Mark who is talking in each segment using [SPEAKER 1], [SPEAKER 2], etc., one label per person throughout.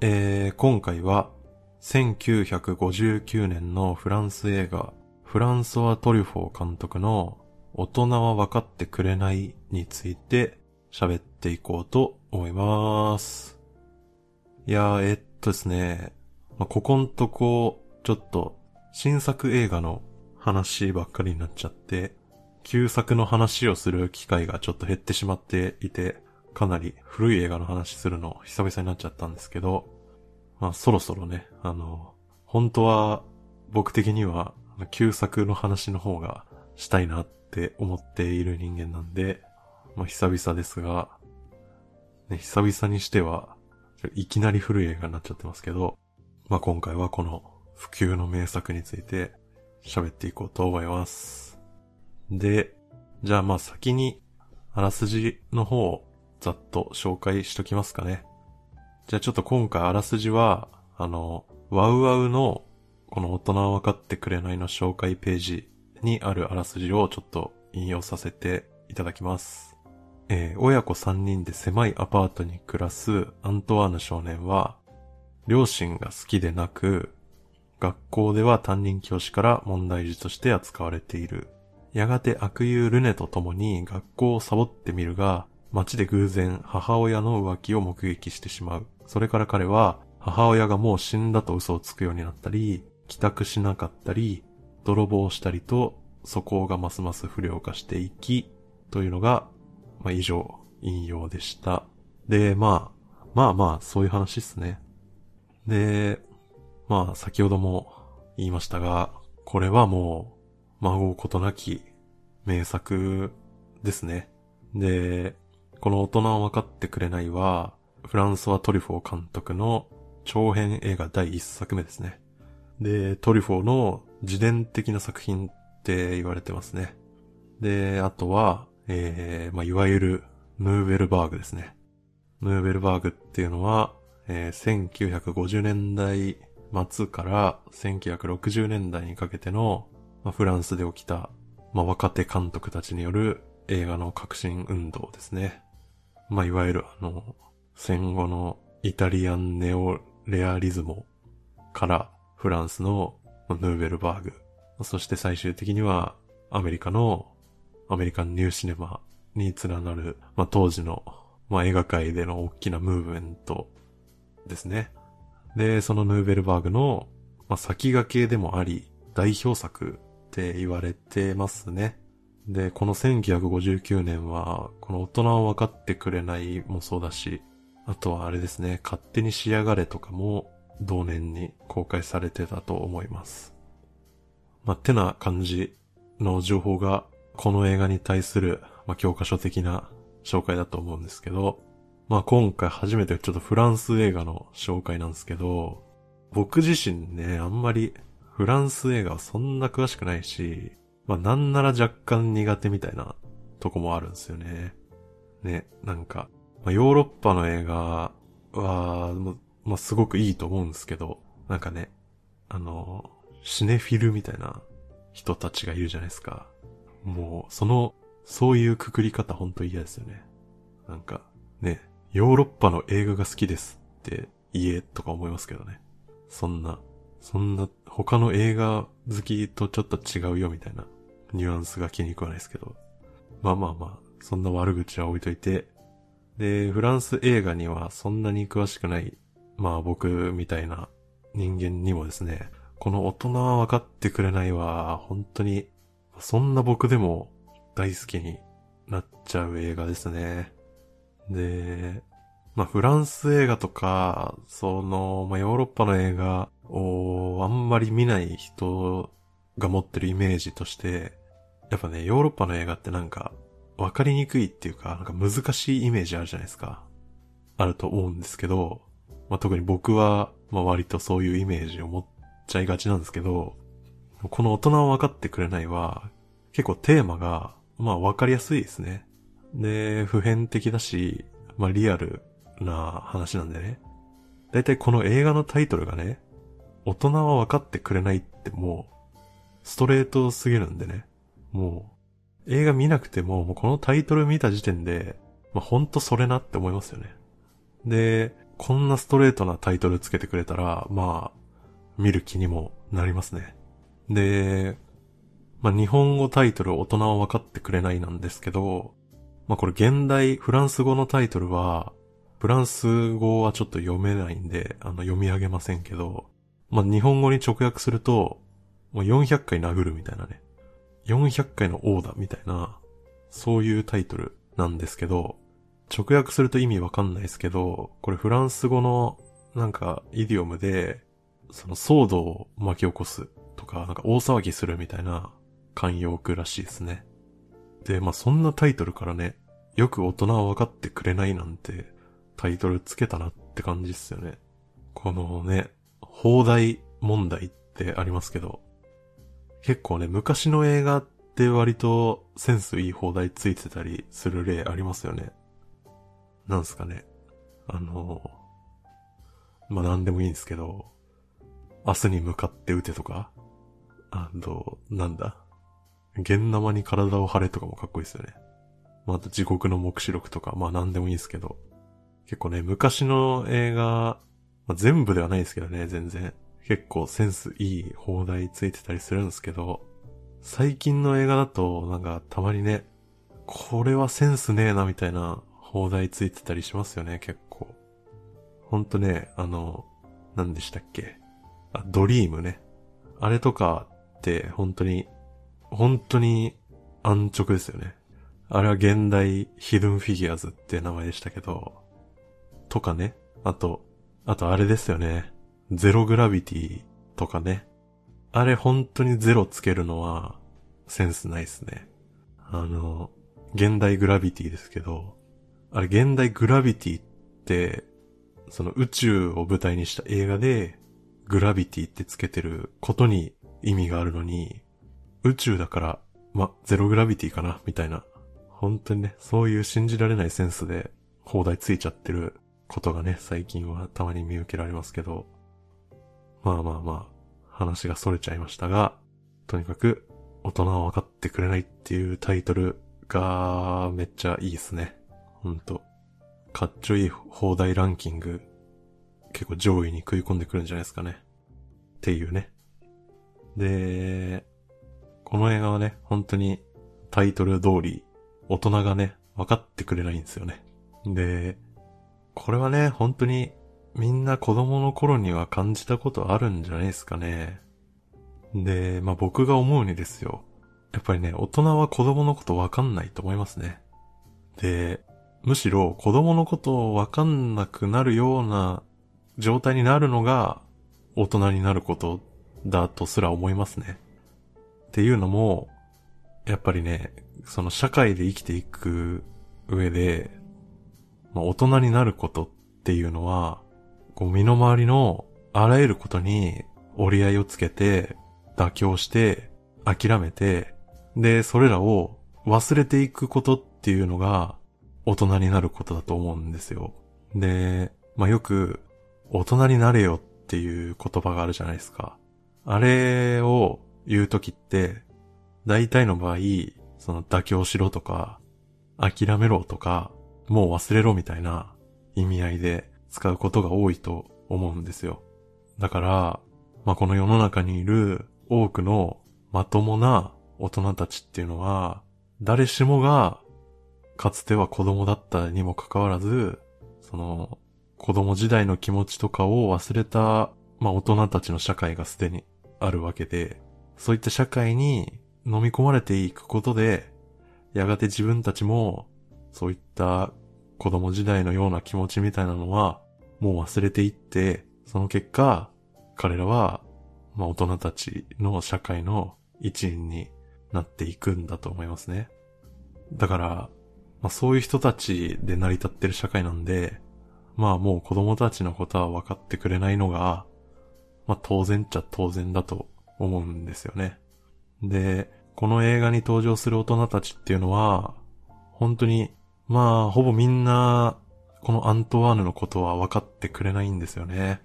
[SPEAKER 1] えー、今回は1959年のフランス映画フランソワ・トリュフォー監督の大人は分かってくれないについて喋っていこうと思います。いやー、えっとですね、まあ、ここんとこ、ちょっと新作映画の話ばっかりになっちゃって、旧作の話をする機会がちょっと減ってしまっていて、かなり古い映画の話するの久々になっちゃったんですけど、まあそろそろね、あの、本当は僕的には旧作の話の方がしたいなって思っている人間なんで、まあ久々ですが、ね、久々にしては、いきなり古い映画になっちゃってますけど、まあ今回はこの普及の名作について喋っていこうと思います。で、じゃあまあ先にあらすじの方をざっと紹介しときますかね。じゃあちょっと今回あらすじは、あの、ワウワウのこの大人は分かってくれないの紹介ページにあるあらすじをちょっと引用させていただきます。えー、親子3人で狭いアパートに暮らすアントワーヌ少年は、両親が好きでなく、学校では担任教師から問題児として扱われている。やがて悪友ルネと共に学校をサボってみるが、街で偶然母親の浮気を目撃してしまう。それから彼は母親がもう死んだと嘘をつくようになったり、帰宅しなかったり、泥棒したりと、素行がますます不良化していき、というのが、まあ、以上、引用でした。で、まあ、まあまあ、そういう話っすね。で、まあ、先ほども言いましたが、これはもう、孫うことなき名作ですね。で、この大人は分かってくれないは、フランソワ・トリフォー監督の長編映画第一作目ですね。で、トリフォーの自伝的な作品って言われてますね。で、あとは、えー、まあ、いわゆるヌーベルバーグですね。ヌーベルバーグっていうのは、えー、1950年代末から1960年代にかけての、まあ、フランスで起きた、まあ、若手監督たちによる映画の革新運動ですね。まあ、いわゆるあの、戦後のイタリアンネオレアリズモからフランスのヌーベルバーグ、そして最終的にはアメリカのアメリカンニューシネマに連なる、まあ、当時の、まあ、映画界での大きなムーブメントですね。で、そのヌーベルバーグの、まあ、先駆けでもあり、代表作って言われてますね。で、この1959年は、この大人を分かってくれないもそうだし、あとはあれですね、勝手に仕上がれとかも同年に公開されてたと思います。まあ、てな感じの情報がこの映画に対する、まあ、教科書的な紹介だと思うんですけど、まあ今回初めてちょっとフランス映画の紹介なんですけど、僕自身ね、あんまりフランス映画はそんな詳しくないし、まあなんなら若干苦手みたいなとこもあるんですよね。ね、なんか、まあ、ヨーロッパの映画は、まあすごくいいと思うんですけど、なんかね、あの、シネフィルみたいな人たちがいるじゃないですか。もう、その、そういうくくり方ほんと嫌ですよね。なんか、ね、ヨーロッパの映画が好きですって言えとか思いますけどね。そんな、そんな他の映画好きとちょっと違うよみたいなニュアンスが気に食わないですけど。まあまあまあ、そんな悪口は置いといて。で、フランス映画にはそんなに詳しくない、まあ僕みたいな人間にもですね、この大人は分かってくれないは、本当に、そんな僕でも大好きになっちゃう映画ですね。で、まあ、フランス映画とか、その、まあ、ヨーロッパの映画をあんまり見ない人が持ってるイメージとして、やっぱね、ヨーロッパの映画ってなんか、わかりにくいっていうか、なんか難しいイメージあるじゃないですか。あると思うんですけど、まあ、特に僕は、まあ、割とそういうイメージを持っちゃいがちなんですけど、この大人は分かってくれないは、結構テーマが、まあ分かりやすいですね。で、普遍的だし、まあリアルな話なんでね。だいたいこの映画のタイトルがね、大人は分かってくれないってもう、ストレートすぎるんでね。もう、映画見なくても、もうこのタイトル見た時点で、まあほんとそれなって思いますよね。で、こんなストレートなタイトルつけてくれたら、まあ、見る気にもなりますね。で、まあ日本語タイトル大人は分かってくれないなんですけど、まあこれ現代フランス語のタイトルは、フランス語はちょっと読めないんで、あの読み上げませんけど、まあ日本語に直訳すると、もう400回殴るみたいなね。400回の王だみたいな、そういうタイトルなんですけど、直訳すると意味わかんないですけど、これフランス語のなんかイディオムで、その騒動を巻き起こすとか、なんか大騒ぎするみたいな慣用句らしいですね。で、まあそんなタイトルからね、よく大人は分かってくれないなんてタイトルつけたなって感じっすよね。このね、放題問題ってありますけど、結構ね、昔の映画って割とセンスいい放題ついてたりする例ありますよね。なんすかね。あの、まあ、なんでもいいんですけど、明日に向かって撃てとか、あの、なんだ。現生に体を張れとかもかっこいいですよね。まあ、と地獄の目視録とか、まあなんでもいいんですけど。結構ね、昔の映画、ま、全部ではないですけどね、全然。結構センスいい放題ついてたりするんですけど、最近の映画だと、なんかたまにね、これはセンスねえなみたいな放題ついてたりしますよね、結構。ほんとね、あの、何でしたっけ？あ、ドリームね。あれとかって本当に、本当に安直ですよね。あれは現代ヒドンフィギュアズって名前でしたけど、とかね。あと、あとあれですよね。ゼログラビティとかね。あれ本当にゼロつけるのはセンスないっすね。あの、現代グラビティですけど、あれ現代グラビティって、その宇宙を舞台にした映画で、グラビティってつけてることに意味があるのに、宇宙だから、ま、ゼログラビティかな、みたいな。本当にね、そういう信じられないセンスで、放題ついちゃってることがね、最近はたまに見受けられますけど、まあまあまあ、話が逸れちゃいましたが、とにかく、大人は分かってくれないっていうタイトルが、めっちゃいいですね。ほんと。かっちょいい放題ランキング、結構上位に食い込んでくるんじゃないですかね。っていうね。で、この映画はね、本当にタイトル通り、大人がね、分かってくれないんですよね。で、これはね、本当にみんな子供の頃には感じたことあるんじゃないですかね。で、まあ僕が思うにですよ。やっぱりね、大人は子供のことわかんないと思いますね。で、むしろ子供のことをわかんなくなるような状態になるのが大人になることだとすら思いますね。っていうのも、やっぱりね、その社会で生きていく上で、まあ、大人になることっていうのは、こう身の回りのあらゆることに折り合いをつけて、妥協して、諦めて、で、それらを忘れていくことっていうのが大人になることだと思うんですよ。で、まあ、よく大人になれよっていう言葉があるじゃないですか。あれを言うときって、大体の場合、その妥協しろとか、諦めろとか、もう忘れろみたいな意味合いで使うことが多いと思うんですよ。だから、まあ、この世の中にいる多くのまともな大人たちっていうのは、誰しもがかつては子供だったにもかかわらず、その子供時代の気持ちとかを忘れた、まあ、大人たちの社会がすでにあるわけで、そういった社会に飲み込まれていくことで、やがて自分たちも、そういった子供時代のような気持ちみたいなのは、もう忘れていって、その結果、彼らは、まあ大人たちの社会の一員になっていくんだと思いますね。だから、まあそういう人たちで成り立ってる社会なんで、まあもう子供たちのことは分かってくれないのが、まあ当然っちゃ当然だと思うんですよね。で、この映画に登場する大人たちっていうのは、本当にまあ、ほぼみんな、このアントワーヌのことは分かってくれないんですよね。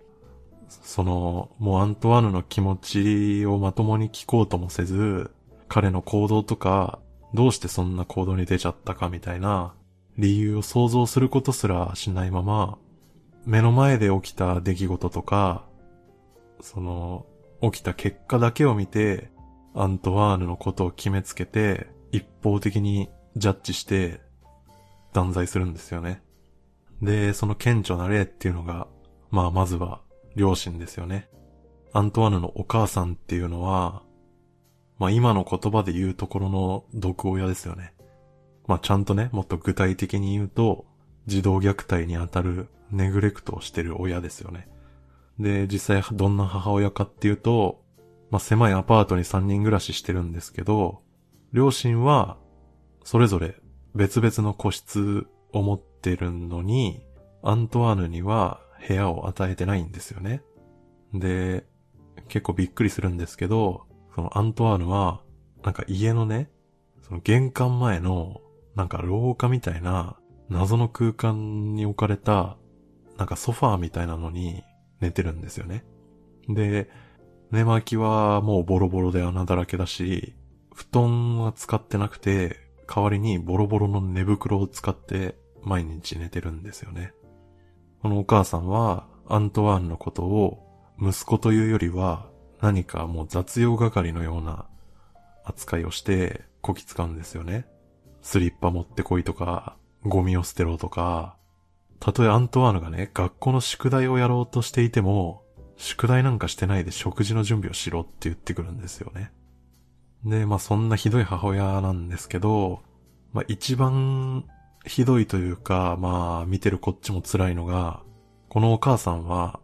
[SPEAKER 1] その、もうアントワーヌの気持ちをまともに聞こうともせず、彼の行動とか、どうしてそんな行動に出ちゃったかみたいな、理由を想像することすらしないまま、目の前で起きた出来事とか、その、起きた結果だけを見て、アントワーヌのことを決めつけて、一方的にジャッジして、断罪するんですよね。で、その顕著な例っていうのが、まあまずは、両親ですよね。アントワーヌのお母さんっていうのは、まあ今の言葉で言うところの毒親ですよね。まあちゃんとね、もっと具体的に言うと、児童虐待にあたるネグレクトをしてる親ですよね。で、実際どんな母親かっていうと、まあ、狭いアパートに3人暮らししてるんですけど、両親は、それぞれ別々の個室を持ってるのに、アントワーヌには部屋を与えてないんですよね。で、結構びっくりするんですけど、そのアントワーヌは、なんか家のね、その玄関前の、なんか廊下みたいな謎の空間に置かれた、なんかソファーみたいなのに寝てるんですよね。で、寝巻きはもうボロボロで穴だらけだし、布団は使ってなくて、代わりにボロボロの寝袋を使って毎日寝てるんですよね。このお母さんはアントワーンのことを息子というよりは何かもう雑用係のような扱いをしてこき使うんですよね。スリッパ持ってこいとか、ゴミを捨てろとか、たとえアントワーヌがね、学校の宿題をやろうとしていても、宿題なんかしてないで食事の準備をしろって言ってくるんですよね。で、まあそんなひどい母親なんですけど、まあ一番ひどいというか、まあ見てるこっちも辛いのが、このお母さんは、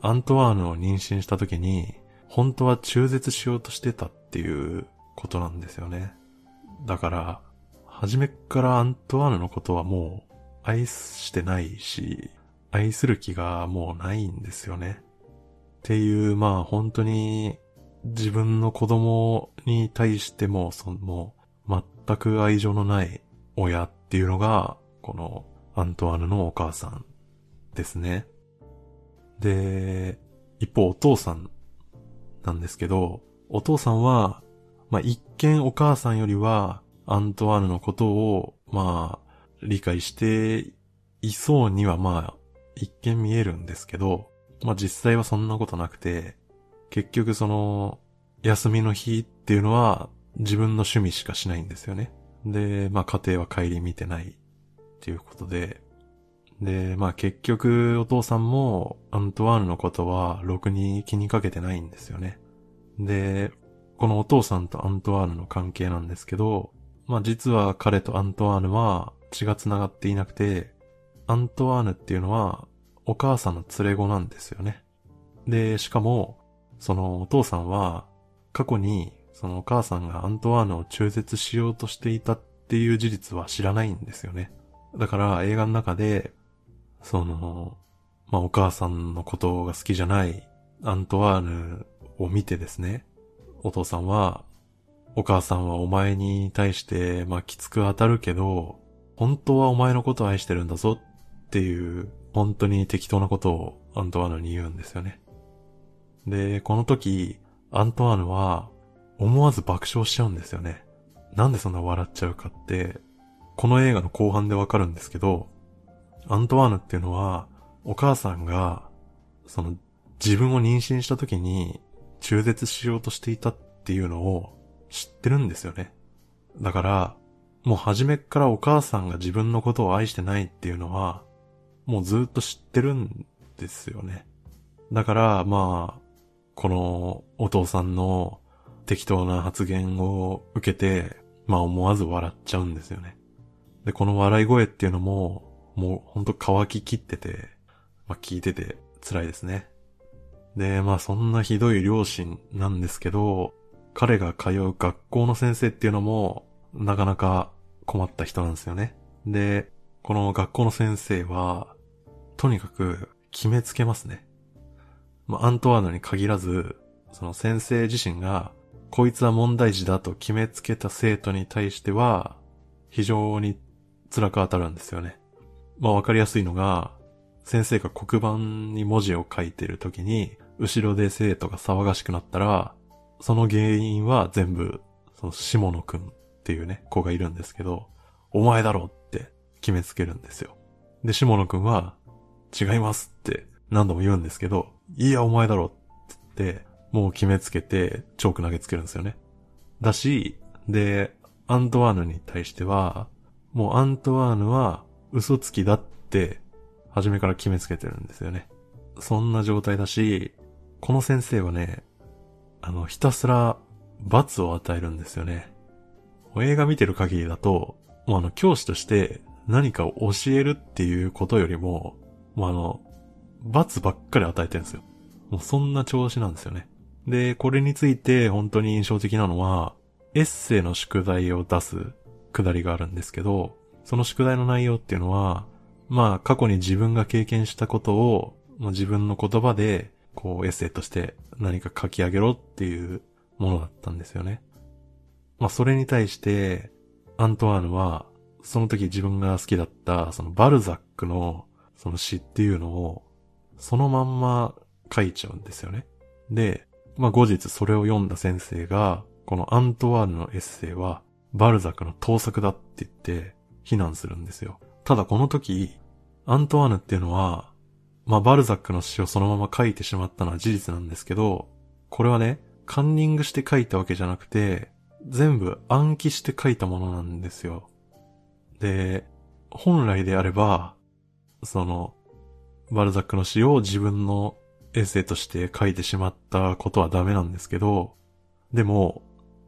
[SPEAKER 1] アントワーヌを妊娠した時に、本当は中絶しようとしてたっていうことなんですよね。だから、初めからアントワーヌのことはもう愛してないし、愛する気がもうないんですよね。っていう、まあ本当に自分の子供に対しても、その、全く愛情のない親っていうのが、このアントワーヌのお母さんですね。で、一方お父さんなんですけど、お父さんは、まあ一見お母さんよりはアントワーヌのことを、まあ理解していそうにはまあ一見見えるんですけど、まあ実際はそんなことなくて、結局その、休みの日っていうのは自分の趣味しかしないんですよね。で、まあ家庭は帰り見てないっていうことで、で、まあ結局お父さんもアントワーヌのことはろくに気にかけてないんですよね。で、このお父さんとアントワーヌの関係なんですけど、まあ実は彼とアントワーヌは血が繋がっていなくて、アントワーヌっていうのはお母さんの連れ子なんですよね。で、しかも、そのお父さんは、過去に、そのお母さんがアントワーヌを中絶しようとしていたっていう事実は知らないんですよね。だから映画の中で、その、まあ、お母さんのことが好きじゃないアントワーヌを見てですね、お父さんは、お母さんはお前に対して、まあ、きつく当たるけど、本当はお前のことを愛してるんだぞっていう本当に適当なことをアントワーヌに言うんですよね。で、この時、アントワーヌは思わず爆笑しちゃうんですよね。なんでそんな笑っちゃうかって、この映画の後半でわかるんですけど、アントワーヌっていうのは、お母さんが、その、自分を妊娠した時に中絶しようとしていたっていうのを知ってるんですよね。だから、もう初めからお母さんが自分のことを愛してないっていうのは、もうずっと知ってるんですよね。だから、まあ、このお父さんの適当な発言を受けて、まあ思わず笑っちゃうんですよね。で、この笑い声っていうのも、もうほんと乾ききってて、まあ聞いてて辛いですね。で、まあそんなひどい両親なんですけど、彼が通う学校の先生っていうのも、なかなか困った人なんですよね。で、この学校の先生は、とにかく決めつけますね。まあ、アントワーヌに限らず、その先生自身が、こいつは問題児だと決めつけた生徒に対しては、非常に辛く当たるんですよね。まあわかりやすいのが、先生が黒板に文字を書いてる時に、後ろで生徒が騒がしくなったら、その原因は全部、その下野くんっていうね、子がいるんですけど、お前だろって決めつけるんですよ。で、下野くんは、違いますって何度も言うんですけど、いや、お前だろってって、もう決めつけて、チョーク投げつけるんですよね。だし、で、アントワーヌに対しては、もうアントワーヌは嘘つきだって、初めから決めつけてるんですよね。そんな状態だし、この先生はね、あの、ひたすら罰を与えるんですよね。映画見てる限りだと、もうあの、教師として何かを教えるっていうことよりも、もうあの、罰ばっかり与えてるんですよ。もうそんな調子なんですよね。で、これについて本当に印象的なのは、エッセイの宿題を出すくだりがあるんですけど、その宿題の内容っていうのは、まあ過去に自分が経験したことを、まあ、自分の言葉で、こうエッセイとして何か書き上げろっていうものだったんですよね。まあそれに対して、アントワーヌは、その時自分が好きだった、そのバルザックの、その詩っていうのを、そのまんま書いちゃうんですよね。で、まあ後日それを読んだ先生が、このアントワーヌのエッセイは、バルザックの盗作だって言って非難するんですよ。ただこの時、アントワーヌっていうのは、まあバルザックの詩をそのまま書いてしまったのは事実なんですけど、これはね、カンニングして書いたわけじゃなくて、全部暗記して書いたものなんですよ。で、本来であれば、その、バルザックの詩を自分のエッセイとして書いてしまったことはダメなんですけど、でも、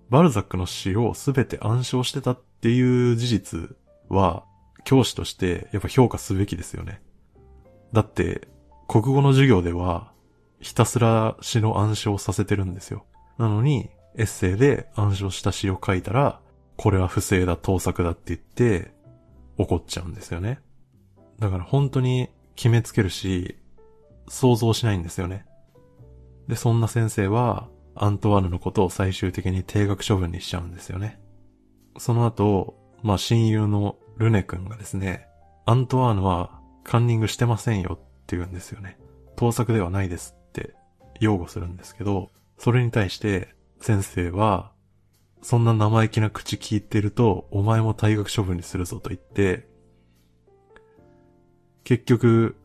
[SPEAKER 1] バルザックの詩をすべて暗唱してたっていう事実は、教師としてやっぱ評価すべきですよね。だって、国語の授業では、ひたすら詩の暗唱させてるんですよ。なのに、エッセイで暗唱した詩を書いたら、これは不正だ、盗作だって言って、怒っちゃうんですよね。だから本当に決めつけるし、想像しないんですよね。で、そんな先生は、アントワーヌのことを最終的に定額処分にしちゃうんですよね。その後、まあ親友のルネ君がですね、アントワーヌはカンニングしてませんよって言うんですよね。盗作ではないですって擁護するんですけど、それに対して先生は、そんな生意気な口聞いてると、お前も退学処分にするぞと言って、結局、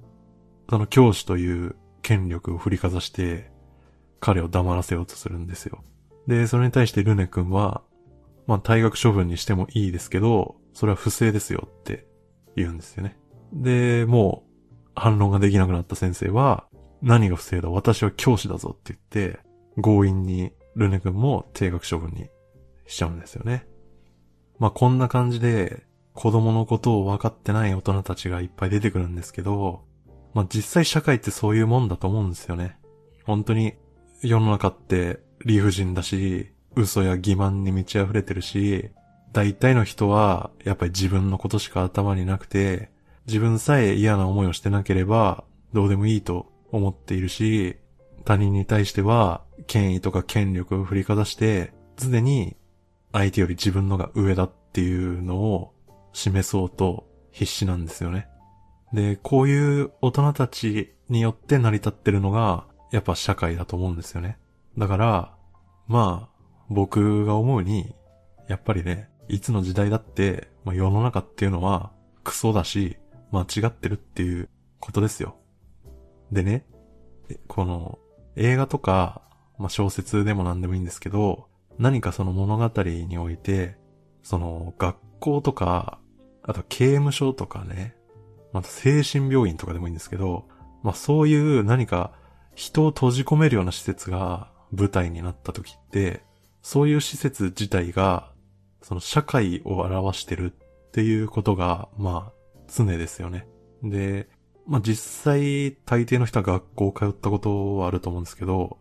[SPEAKER 1] その教師という権力を振りかざして、彼を黙らせようとするんですよ。で、それに対してルネ君は、まあ退学処分にしてもいいですけど、それは不正ですよって言うんですよね。で、もう反論ができなくなった先生は、何が不正だ？私は教師だぞって言って、強引にルネ君も定額処分にしちゃうんですよね。まあこんな感じで、子供のことを分かってない大人たちがいっぱい出てくるんですけど、まあ実際社会ってそういうもんだと思うんですよね。本当に世の中って理不尽だし、嘘や欺瞞に満ち溢れてるし、大体の人はやっぱり自分のことしか頭になくて、自分さえ嫌な思いをしてなければどうでもいいと思っているし、他人に対しては権威とか権力を振りかざして、常に相手より自分のが上だっていうのを示そうと必死なんですよね。で、こういう大人たちによって成り立ってるのが、やっぱ社会だと思うんですよね。だから、まあ、僕が思うに、やっぱりね、いつの時代だって、まあ、世の中っていうのは、クソだし、間違ってるっていうことですよ。でね、この、映画とか、まあ、小説でも何でもいいんですけど、何かその物語において、その、学校とか、あと刑務所とかね、また精神病院とかでもいいんですけど、まあそういう何か人を閉じ込めるような施設が舞台になった時って、そういう施設自体が、その社会を表してるっていうことが、まあ、常ですよね。で、まあ実際、大抵の人は学校を通ったことはあると思うんですけど、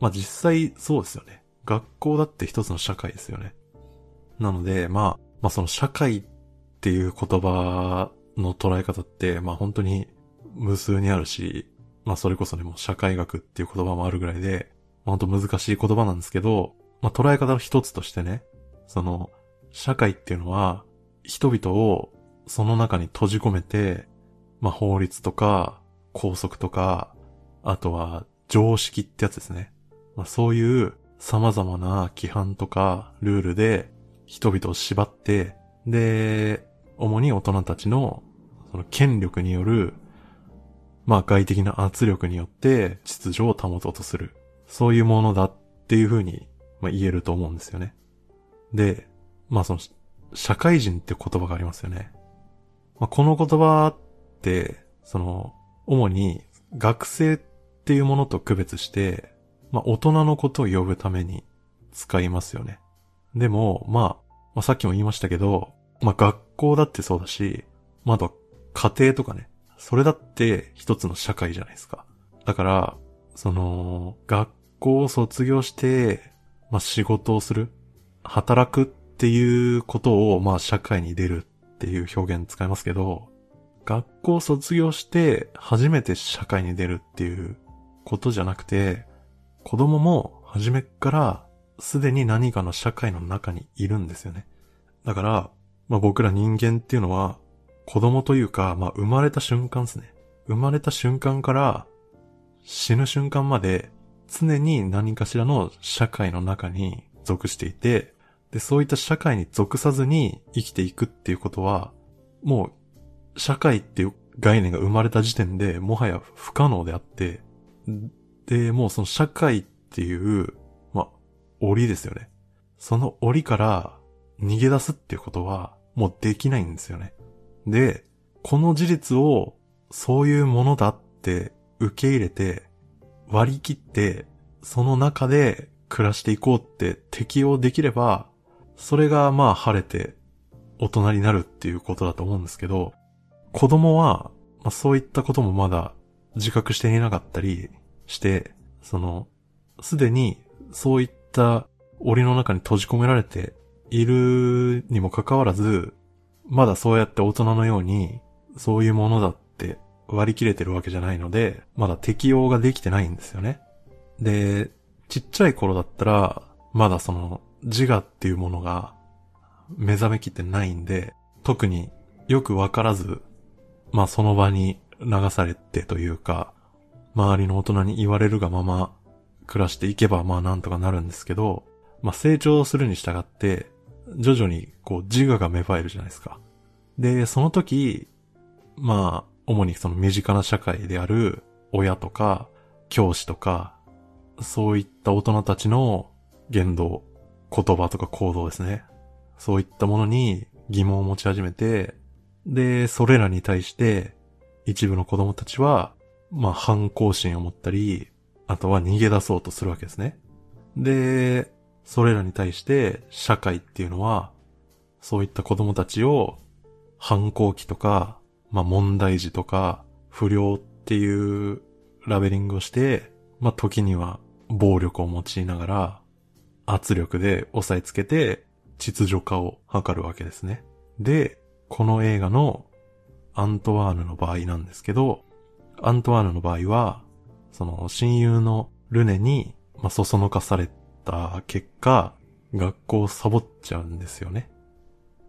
[SPEAKER 1] まあ実際そうですよね。学校だって一つの社会ですよね。なので、まあ、まあその社会っっていう言葉の捉え方って、まあ本当に無数にあるし、まあそれこそね、もう社会学っていう言葉もあるぐらいで、まあ、本当難しい言葉なんですけど、まあ捉え方の一つとしてね、その、社会っていうのは、人々をその中に閉じ込めて、まあ法律とか、拘束とか、あとは常識ってやつですね。まあそういう様々な規範とかルールで人々を縛って、で、主に大人たちのその権力によるまあ外的な圧力によって秩序を保とうとする。そういうものだっていうふうに、まあ、言えると思うんですよね。で、まあその、社会人って言葉がありますよね。まあ、この言葉って、その、主に学生っていうものと区別して、まあ大人のことを呼ぶために使いますよね。でも、まあ、まあ、さっきも言いましたけど、まあ学校だってそうだし、まああとは家庭とかね、それだって一つの社会じゃないですか。だから、その、学校を卒業して、まあ仕事をする、働くっていうことを、まあ社会に出るっていう表現使いますけど、学校を卒業して初めて社会に出るっていうことじゃなくて、子供も初めからすでに何かの社会の中にいるんですよね。だから、まあ僕ら人間っていうのは子供というか、まあ生まれた瞬間ですね。生まれた瞬間から死ぬ瞬間まで常に何かしらの社会の中に属していて、で、そういった社会に属さずに生きていくっていうことは、もう、社会っていう概念が生まれた時点でもはや不可能であって、で、もうその社会っていう、まあ、檻ですよね。その檻から逃げ出すっていうことはもうできないんですよね。で、この事実をそういうものだって受け入れて割り切ってその中で暮らしていこうって適用できれば、それがまあ晴れて大人になるっていうことだと思うんですけど、子供は、まあ、そういったこともまだ自覚していなかったりして、その、すでにそういった檻の中に閉じ込められているにもかかわらず、まだそうやって大人のように、そういうものだって割り切れてるわけじゃないので、まだ適用ができてないんですよね。で、ちっちゃい頃だったら、まだその自我っていうものが目覚めきってないんで、特によくわからず、まあその場に流されてというか、周りの大人に言われるがまま暮らしていけばまあなんとかなるんですけど、まあ成長するに従って、徐々にこう自我が芽生えるじゃないですか。で、その時、まあ、主にその身近な社会である親とか教師とか、そういった大人たちの言動、言葉とか行動ですね。そういったものに疑問を持ち始めて、で、それらに対して一部の子供たちは、まあ反抗心を持ったり、あとは逃げ出そうとするわけですね。で、それらに対して社会っていうのは、そういった子供たちを反抗期とか、まあ問題児とか、不良っていうラベリングをして、まあ時には暴力を用いながら、圧力で押さえつけて秩序化を図るわけですね。で、この映画のアントワーヌの場合なんですけど、アントワーヌの場合は、その親友のルネに、まあ、そそのかされた結果、学校をサボっちゃうんですよね。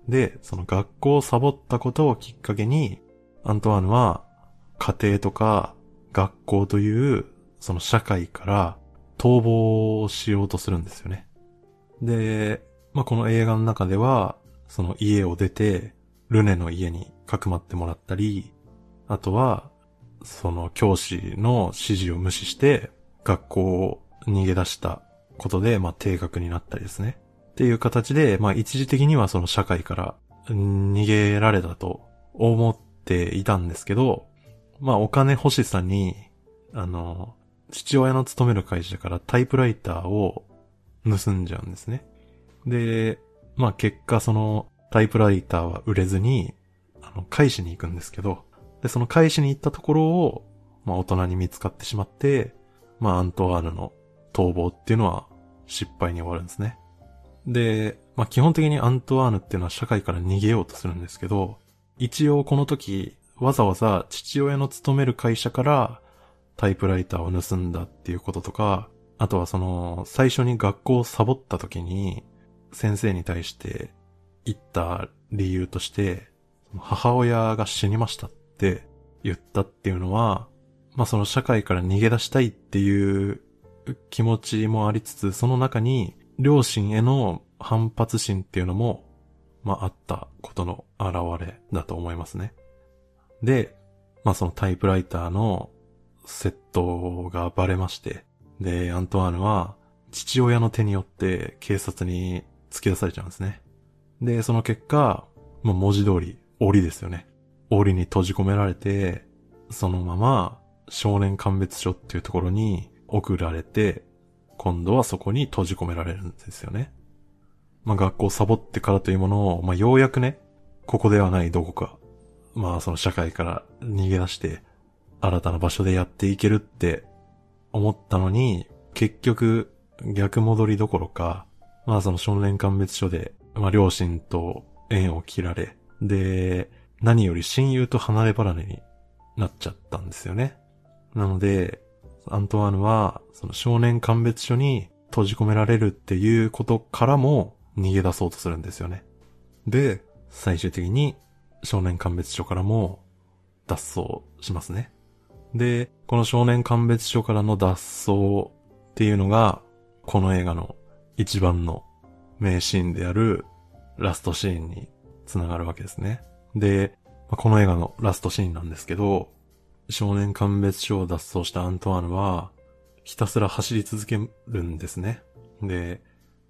[SPEAKER 1] で、その学校をサボったことをきっかけに、アントワーヌは家庭とか学校というその社会から逃亡しようとするんですよね。で、まあ、この映画の中では、その家を出て、ルネの家にかくまってもらったり、あとは、その教師の指示を無視して、学校を逃げ出したことで、まあ、定額になったりですね。っていう形で、まあ、一時的にはその社会から逃げられたと思っていたんですけど、まあ、お金欲しさに、あの、父親の勤める会社からタイプライターを盗んじゃうんですね。で、まあ結果そのタイプライターは売れずに、あの、返しに行くんですけど、で、その返しに行ったところを、まあ大人に見つかってしまって、まあアントワーヌの逃亡っていうのは失敗に終わるんですね。で、まあ基本的にアントワーヌっていうのは社会から逃げようとするんですけど、一応この時、わざわざ父親の勤める会社からタイプライターを盗んだっていうこととか、あとはその、最初に学校をサボった時に、先生に対して言った理由として、母親が死にましたって言ったっていうのは、まあその社会から逃げ出したいっていう気持ちもありつつ、その中に両親への反発心っていうのも、まああったことの表れだと思いますね。で、まあそのタイプライターの窃盗がバレまして、で、アントワーヌは父親の手によって警察に突き出されちゃうんですね。で、その結果、もう文字通り、檻ですよね。檻に閉じ込められて、そのまま少年鑑別所っていうところに送られて、今度はそこに閉じ込められるんですよね。まあ学校サボってからというものを、まあようやくね、ここではないどこか、まあその社会から逃げ出して、新たな場所でやっていけるって思ったのに、結局逆戻りどころか、まあその少年鑑別所で、まあ両親と縁を切られ、で、何より親友と離れ離れになっちゃったんですよね。なので、アントワーヌは、その少年鑑別所に閉じ込められるっていうことからも逃げ出そうとするんですよね。で、最終的に少年鑑別所からも脱走しますね。で、この少年鑑別所からの脱走っていうのが、この映画の一番の名シーンであるラストシーンにつながるわけですね。で、この映画のラストシーンなんですけど、少年鑑別所を脱走したアントワーヌは、ひたすら走り続けるんですね。で、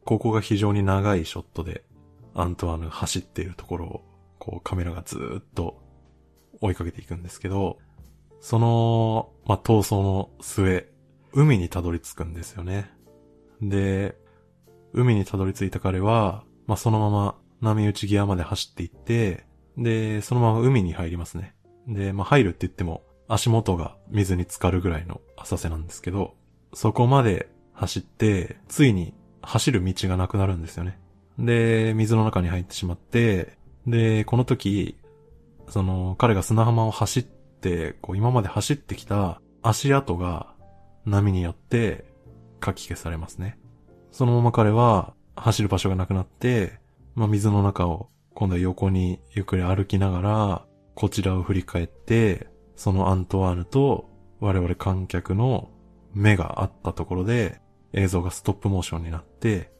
[SPEAKER 1] ここが非常に長いショットで、アントワーヌ走っているところを、こうカメラがずっと追いかけていくんですけど、その、まあ、逃走の末、海にたどり着くんですよね。で、海にたどり着いた彼は、まあ、そのまま波打ち際まで走っていって、で、そのまま海に入りますね。で、まあ、入るって言っても、足元が水に浸かるぐらいの浅瀬なんですけど、そこまで走って、ついに走る道がなくなるんですよね。で、水の中に入ってしまって、で、この時、その、彼が砂浜を走って、こう、今まで走ってきた足跡が波によって書き消されますね。そのまま彼は走る場所がなくなって、まあ、水の中を今度は横にゆっくり歩きながら、こちらを振り返って、そのアントワーヌと我々観客の目があったところで映像がストップモーションになって、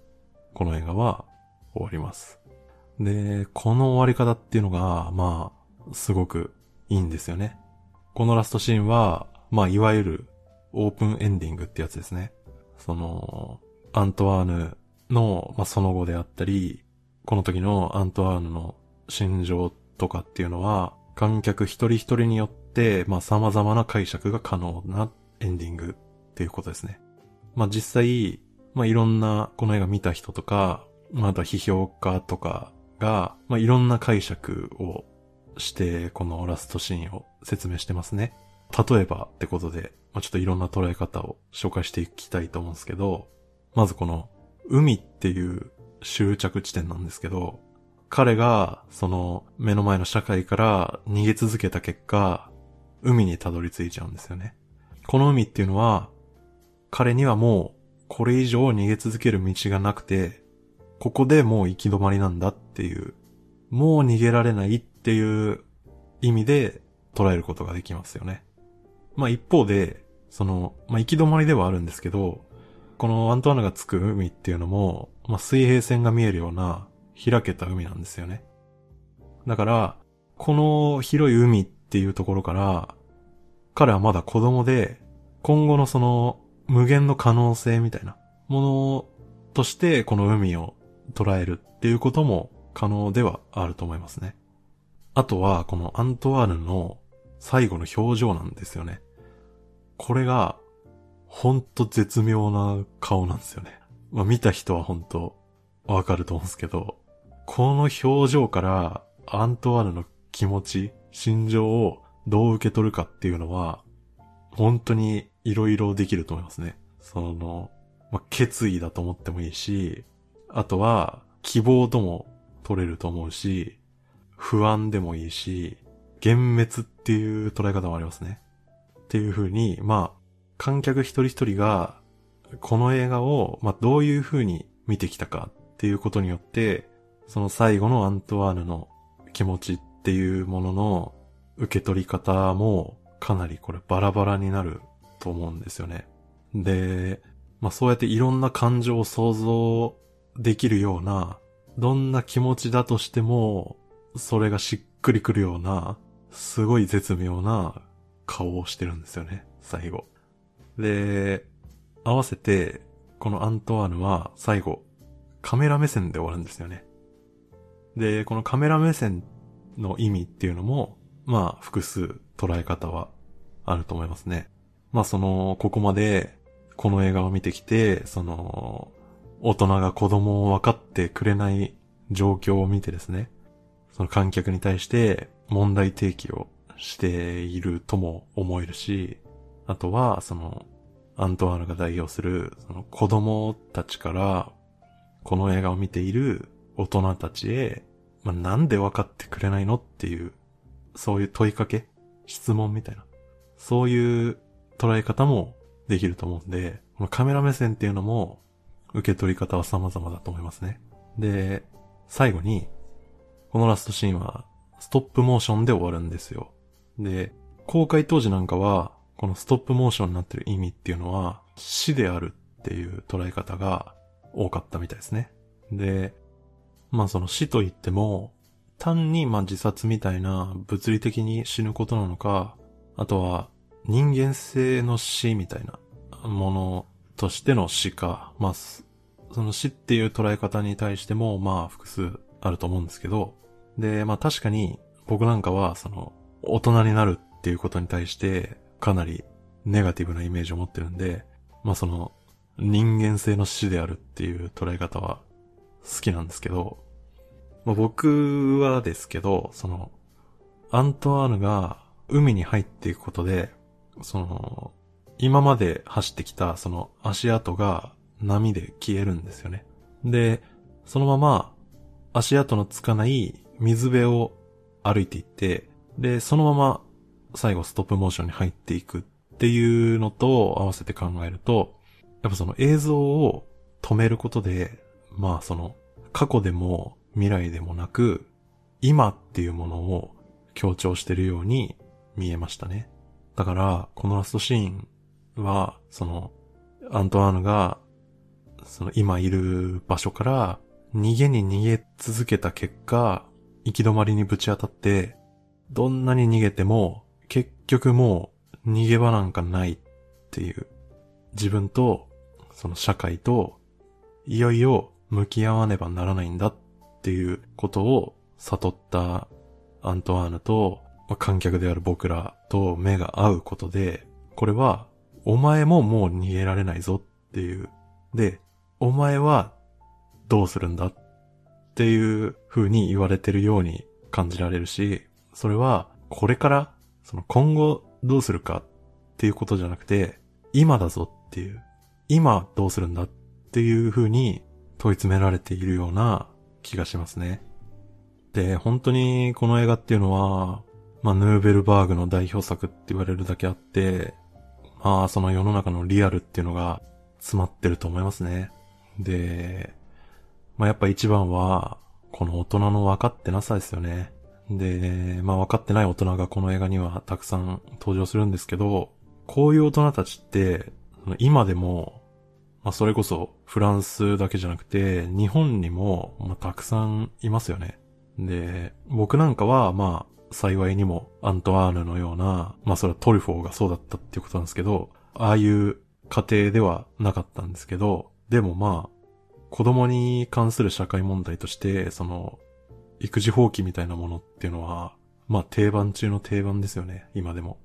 [SPEAKER 1] この映画は終わります。で、この終わり方っていうのが、まあ、すごくいいんですよね。このラストシーンは、まあ、いわゆるオープンエンディングってやつですね。その、アントワーヌの、まあ、その後であったり、この時のアントワーヌの心情とかっていうのは、観客一人一人によって、まあ様々な解釈が可能なエンディングっていうことですね。まあ実際、まあいろんなこの映画見た人とか、まああとは批評家とかが、まあいろんな解釈をして、このラストシーンを説明してますね。例えばってことで、まあちょっといろんな捉え方を紹介していきたいと思うんですけど、まずこの、海っていう終着地点なんですけど、彼が、その、目の前の社会から逃げ続けた結果、海にたどり着いちゃうんですよね。この海っていうのは、彼にはもう、これ以上逃げ続ける道がなくて、ここでもう行き止まりなんだっていう、もう逃げられないっていう意味で捉えることができますよね。まあ一方で、その、まあ行き止まりではあるんですけど、このアントワナがつく海っていうのも、まあ水平線が見えるような開けた海なんですよね。だから、この広い海っていうところから、彼はまだ子供で、今後のその無限の可能性みたいなものとしてこの海を捉えるっていうことも可能ではあると思いますね。あとはこのアントワーヌの最後の表情なんですよね。これが、ほんと絶妙な顔なんですよね。まあ見た人はほんとわかると思うんですけど、この表情からアントワーヌの気持ち、心情をどう受け取るかっていうのは、本当に色々できると思いますね。その、まあ、決意だと思ってもいいし、あとは希望とも取れると思うし、不安でもいいし、幻滅っていう捉え方もありますね。っていう風に、まあ、観客一人一人が、この映画を、まあ、どういう風に見てきたかっていうことによって、その最後のアントワーヌの気持ちっていうものの受け取り方もかなりこれバラバラになると思うんですよね。で、まあそうやっていろんな感情を想像できるような、どんな気持ちだとしても、それがしっくりくるようなすごい絶妙な顔をしてるんですよね、最後。で、合わせて、このアントワーヌは最後、カメラ目線で終わるんですよね。で、このカメラ目線の意味っていうのも、まあ、複数捉え方はあると思いますね。まあ、その、ここまで、この映画を見てきて、その、大人が子供を分かってくれない状況を見てですね、その観客に対して問題提起をしているとも思えるし、あとは、その、アントワーヌが代表する、その子供たちから、この映画を見ている大人たちへ、まあ、なんで分かってくれないのっていう、そういう問いかけ？質問みたいな。そういう捉え方もできると思うんで、カメラ目線っていうのも、受け取り方は様々だと思いますね。で、最後に、このラストシーンは、ストップモーションで終わるんですよ。で、公開当時なんかは、このストップモーションになってる意味っていうのは、死であるっていう捉え方が多かったみたいですね。で、まあその死と言っても、単にまあ自殺みたいな物理的に死ぬことなのか、あとは人間性の死みたいなものとしての死か、まあ、その死っていう捉え方に対してもまあ複数あると思うんですけど、で、まあ確かに僕なんかはその大人になるっていうことに対してかなりネガティブなイメージを持ってるんで、まあその人間性の死であるっていう捉え方は好きなんですけど、まあ、僕はですけど、その、アントワーヌが海に入っていくことで、その、今まで走ってきたその足跡が波で消えるんですよね。で、そのまま足跡のつかない水辺を歩いていって、で、そのまま最後ストップモーションに入っていくっていうのと合わせて考えると、やっぱその映像を止めることで、まあその過去でも未来でもなく、今っていうものを強調してるように見えましたね。だから、このラストシーンは、その、アントワーヌが、その今いる場所から逃げに逃げ続けた結果、行き止まりにぶち当たって、どんなに逃げても、結局もう逃げ場なんかないっていう、自分と、その社会と、いよいよ向き合わねばならないんだっていうことを悟ったアントワーヌとまあ、観客である僕らと目が合うことで、これは、お前ももう逃げられないぞっていう。で、お前はどうするんだっていう風に言われてるように感じられるし、それはこれからその今後どうするかっていうことじゃなくて、今だぞっていう、今どうするんだっていう風に問い詰められているような気がしますね。で、本当にこの映画っていうのは、まあ、ヌーベルバーグの代表作って言われるだけあって、まあ、その世の中のリアルっていうのが詰まってると思いますね。で、まあ、やっぱ一番は、この大人の分かってなさですよね。で、まあ、分かってない大人がこの映画にはたくさん登場するんですけど、こういう大人たちって、今でも、まあ、それこそフランスだけじゃなくて、日本にも、まあ、たくさんいますよね。で、僕なんかは、まあ、幸いにもアントワーヌのような、まあそれはトリフォーがそうだったっていうことなんですけど、ああいう家庭ではなかったんですけど、でもまあ、子供に関する社会問題として、その、育児放棄みたいなものっていうのは、まあ定番中の定番ですよね、今でも。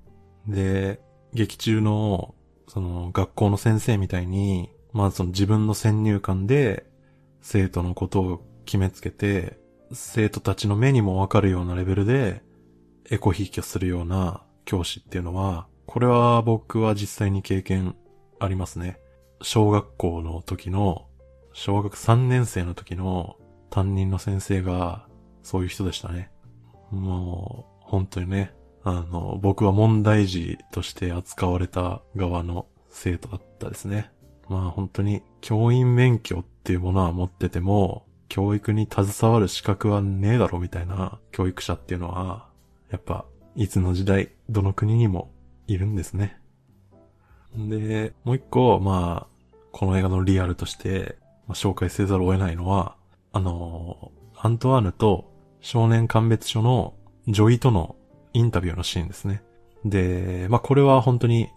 [SPEAKER 1] で、劇中の、その学校の先生みたいに、まあその自分の先入観で生徒のことを決めつけて、生徒たちの目にもわかるようなレベルでエコひいきをするような教師っていうのは、これは僕は実際に経験ありますね。小学校の時の、小学3年生の時の担任の先生が、そういう人でしたね。もう、本当にね、あの、僕は問題児として扱われた側の生徒だったですね。まあ本当に教員免許っていうものは持ってても、教育に携わる資格はねえだろみたいな教育者っていうのは、やっぱ、いつの時代、どの国にもいるんですね。で、もう一個、まあ、この映画のリアルとして、まあ、紹介せざるを得ないのは、あの、アントワーヌと少年鑑別所の女医とのインタビューのシーンですね。で、まあこれは本当に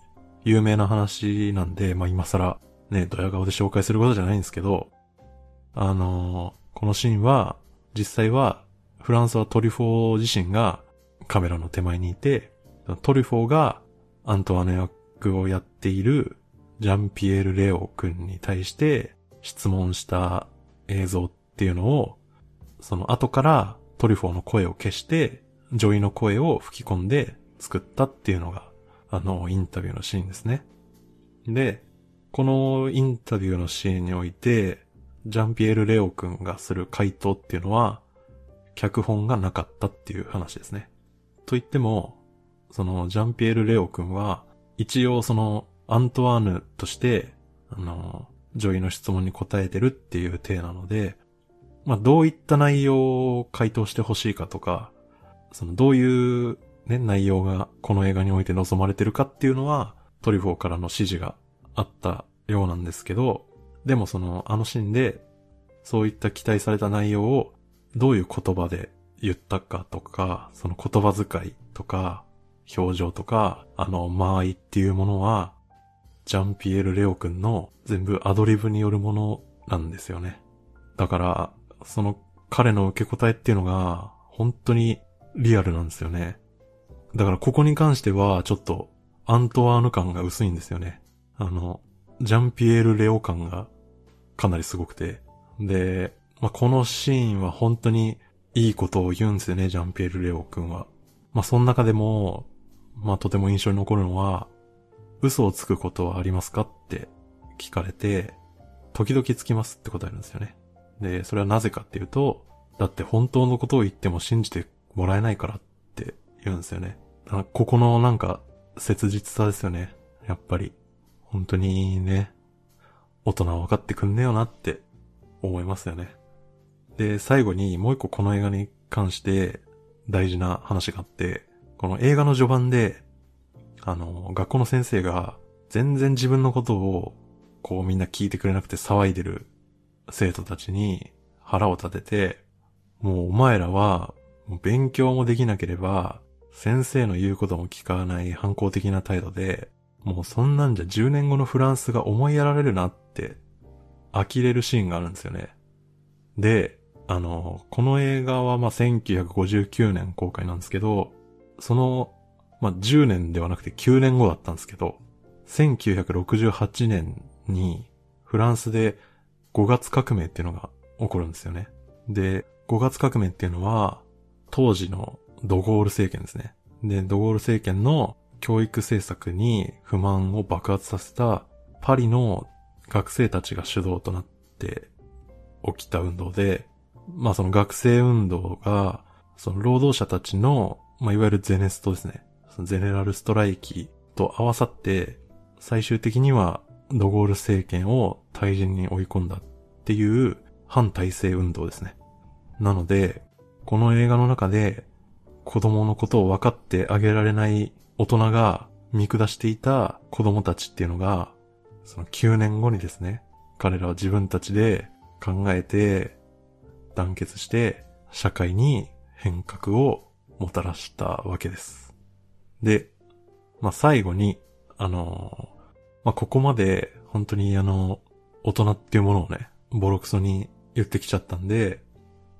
[SPEAKER 1] 有名な話なんで、まあ今更ね、ドヤ顔で紹介することじゃないんですけど、あのー、このシーンは、実際は、フランソワ・トリュフォー自身がカメラの手前にいて、トリュフォーがアントワーヌ役をやっているジャンピエール・レオ君に対して質問した映像っていうのを、その後からトリュフォーの声を消して、女医の声を吹き込んで作ったっていうのが、あの、インタビューのシーンですね。で、このインタビューのシーンにおいて、ジャンピエール・レオ君がする回答っていうのは、脚本がなかったっていう話ですね。と言っても、そのジャンピエール・レオ君は、一応そのアントワーヌとして、あの、女医の質問に答えてるっていう体なので、まあ、どういった内容を回答してほしいかとか、そのどういうね、内容がこの映画において望まれてるかっていうのは、トリフォーからの指示があったようなんですけど、でもその、あのシーンで、そういった期待された内容をどういう言葉で言ったかとか、その言葉遣いとか、表情とか、あの、間合いっていうものは、ジャンピエール・レオ君の全部アドリブによるものなんですよね。だから、その彼の受け答えっていうのが、本当にリアルなんですよね。だからここに関しては、ちょっと、アントワーヌ感が薄いんですよね。あの、ジャンピエール・レオ感がかなりすごくて。で、まあ、このシーンは本当にいいことを言うんですよね、ジャンピエール・レオ君は。まあ、その中でも、まあ、とても印象に残るのは、嘘をつくことはありますかって聞かれて、時々つきますって答えるんですよね。で、それはなぜかっていうと、だって本当のことを言っても信じてもらえないからって言うんですよね。ここのなんか、切実さですよね。やっぱり。本当にね、大人は分かってくんねえよなって思いますよね。で、最後にもう一個この映画に関して大事な話があって、この映画の序盤で、あの、学校の先生が全然自分のことをこうみんな聞いてくれなくて騒いでる生徒たちに腹を立てて、もうお前らは勉強もできなければ先生の言うことも聞かない反抗的な態度で、もうそんなんじゃ10年後のフランスが思いやられるなって呆れるシーンがあるんですよね。で、あの、この映画はまあ1959年公開なんですけど、その、まあ10年ではなくて9年後だったんですけど、1968年にフランスで5月革命っていうのが起こるんですよね。で、5月革命っていうのは、当時のドゴール政権ですね。で、ドゴール政権の教育政策に不満を爆発させたパリの学生たちが主導となって起きた運動で、まあその学生運動が、その労働者たちの、まあいわゆるゼネストですね。そのゼネラルストライキと合わさって、最終的にはドゴール政権を退陣に追い込んだっていう反体制運動ですね。なので、この映画の中で子供のことを分かってあげられない大人が見下していた子供たちっていうのが、その9年後にですね、彼らは自分たちで考えて、団結して、社会に変革をもたらしたわけです。で、まあ、最後に、あの、まあ、ここまで本当にあの、大人っていうものをね、ボロクソに言ってきちゃったんで、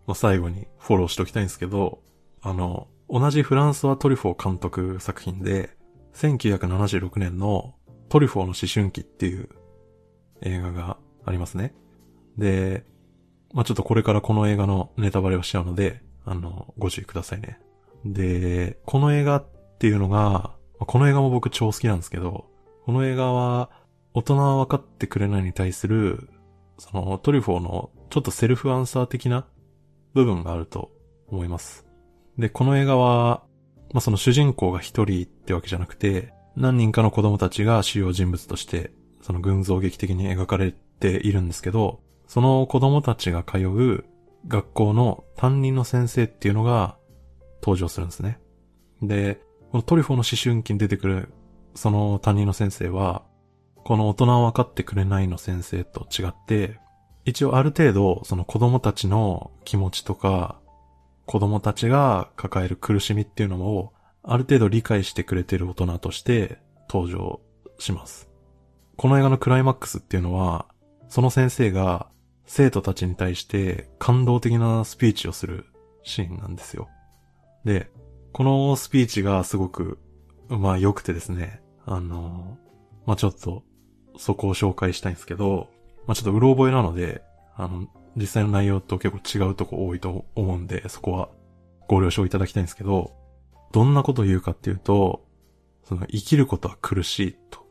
[SPEAKER 1] まあ、最後にフォローしておきたいんですけど、あの、同じフランソワ・トリュフォー監督作品で、1976年のトリュフォーの思春期っていう映画がありますね。で、まあ、ちょっとこれからこの映画のネタバレをしちゃうので、あの、ご注意くださいね。で、この映画っていうのが、この映画も僕超好きなんですけど、この映画は、大人は分かってくれないに対する、そのトリフォーのちょっとセルフアンサー的な部分があると思います。で、この映画は、まあ、その主人公が一人ってわけじゃなくて、何人かの子供たちが主要人物として、その群像劇的に描かれているんですけど、その子供たちが通う学校の担任の先生っていうのが登場するんですね。で、このトリフォの思春期に出てくるその担任の先生は、この大人は分かってくれないの先生と違って、一応ある程度その子供たちの気持ちとか、子供たちが抱える苦しみっていうのをある程度理解してくれてる大人として登場します。この映画のクライマックスっていうのは、その先生が生徒たちに対して感動的なスピーチをするシーンなんですよ。で、このスピーチがすごく、まあ良くてですね、あの、まあちょっとそこを紹介したいんですけど、まあちょっとうろ覚えなので、あの、実際の内容と結構違うとこ多いと思うんで、そこはご了承いただきたいんですけど、どんなことを言うかっていうと、その生きることは苦しいと。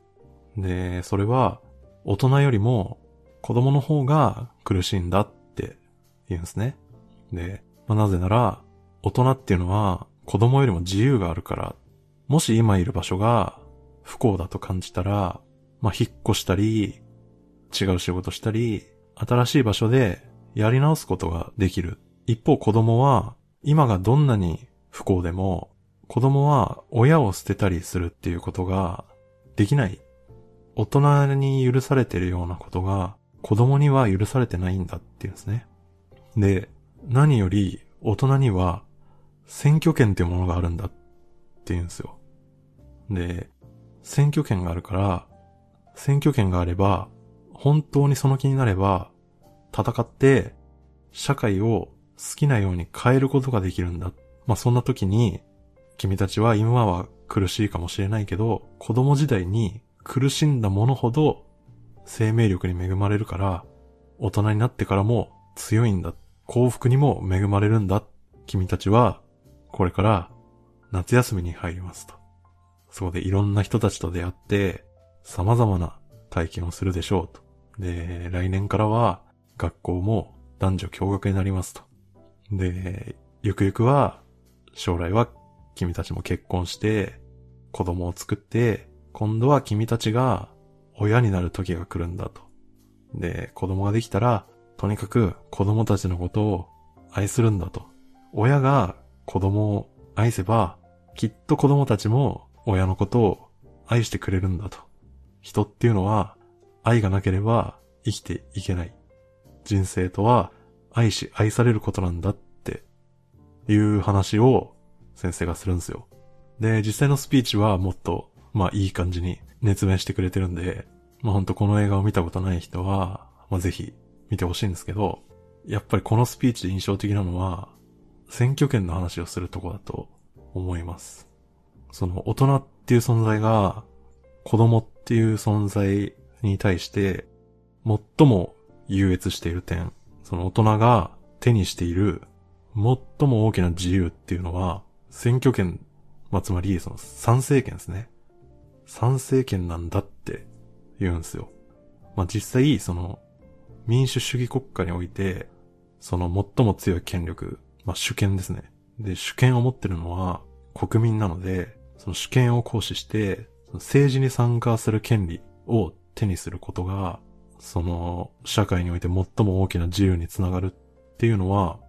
[SPEAKER 1] で、それは大人よりも子供の方が苦しいんだって言うんですね。で、まあ、なぜなら、大人っていうのは子供よりも自由があるから、もし今いる場所が不幸だと感じたら、まあ、引っ越したり、違う仕事したり、新しい場所でやり直すことができる。一方子供は、今がどんなに不幸でも、子供は親を捨てたりするっていうことができない。大人に許されてるようなことが子供には許されてないんだっていうんですね。で、何より大人には選挙権っていうものがあるんだって言うんですよ。で、選挙権があるから、選挙権があれば、本当にその気になれば、戦って、社会を好きなように変えることができるんだ。まあ、そんな時に、君たちは今は苦しいかもしれないけど、子供時代に苦しんだものほど生命力に恵まれるから、大人になってからも強いんだ。幸福にも恵まれるんだ。君たちは、これから夏休みに入りますと。そこでいろんな人たちと出会って、様々な体験をするでしょうと。で、来年からは学校も男女共学になりますと。で、ゆくゆくは将来は君たちも結婚して子供を作って今度は君たちが親になる時が来るんだと。で、子供ができたらとにかく子供たちのことを愛するんだと。親が子供を愛せばきっと子供たちも親のことを愛してくれるんだと。人っていうのは愛がなければ生きていけない。人生とは愛し愛されることなんだっていう話を先生がするんですよ。で、実際のスピーチはもっと、まあいい感じに熱弁してくれてるんで、まあほんとこの映画を見たことない人は、まあぜひ見てほしいんですけど、やっぱりこのスピーチで印象的なのは、選挙権の話をするとこだと思います。その大人っていう存在が子供っていう存在に対して最も優越している点、その大人が手にしている最も大きな自由っていうのは選挙権、まあ、つまりその参政権ですね。参政権なんだって言うんですよ。まあ、実際その民主主義国家においてその最も強い権力、まあ、主権ですね。で、主権を持ってるのは国民なので、その主権を行使して政治に参加する権利を手にすることが、その、社会において最も大きな自由につながるっていうのは、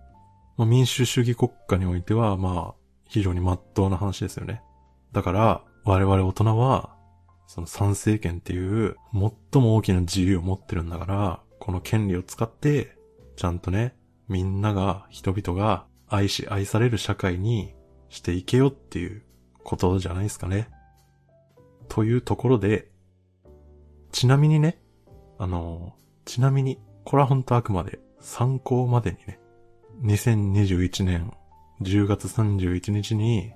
[SPEAKER 1] まあ、民主主義国家においては、まあ、非常に真っ当な話ですよね。だから、我々大人は、その参政権っていう最も大きな自由を持ってるんだから、この権利を使って、ちゃんとね、みんなが、人々が愛し愛される社会にしていけよっていうことじゃないですかね。というところで、ちなみにね、あの、ちなみに、これは本当あくまで参考までにね、2021年10月31日に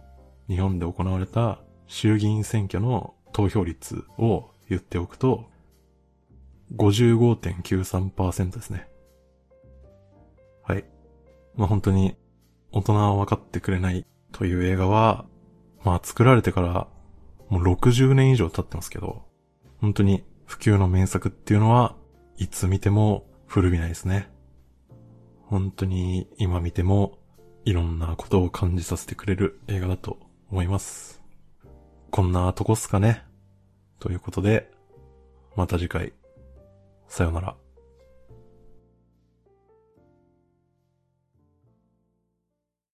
[SPEAKER 1] 日本で行われた衆議院選挙の投票率を言っておくと、55.93%ですね。はい。まあ、本当に大人は分かってくれないという映画は、まあ作られてからもう60年以上経ってますけど、本当に普及の名作っていうのは、いつ見ても古びないですね。本当に今見ても、いろんなことを感じさせてくれる映画だと思います。こんなとこっすかね。ということで、また次回、さよなら。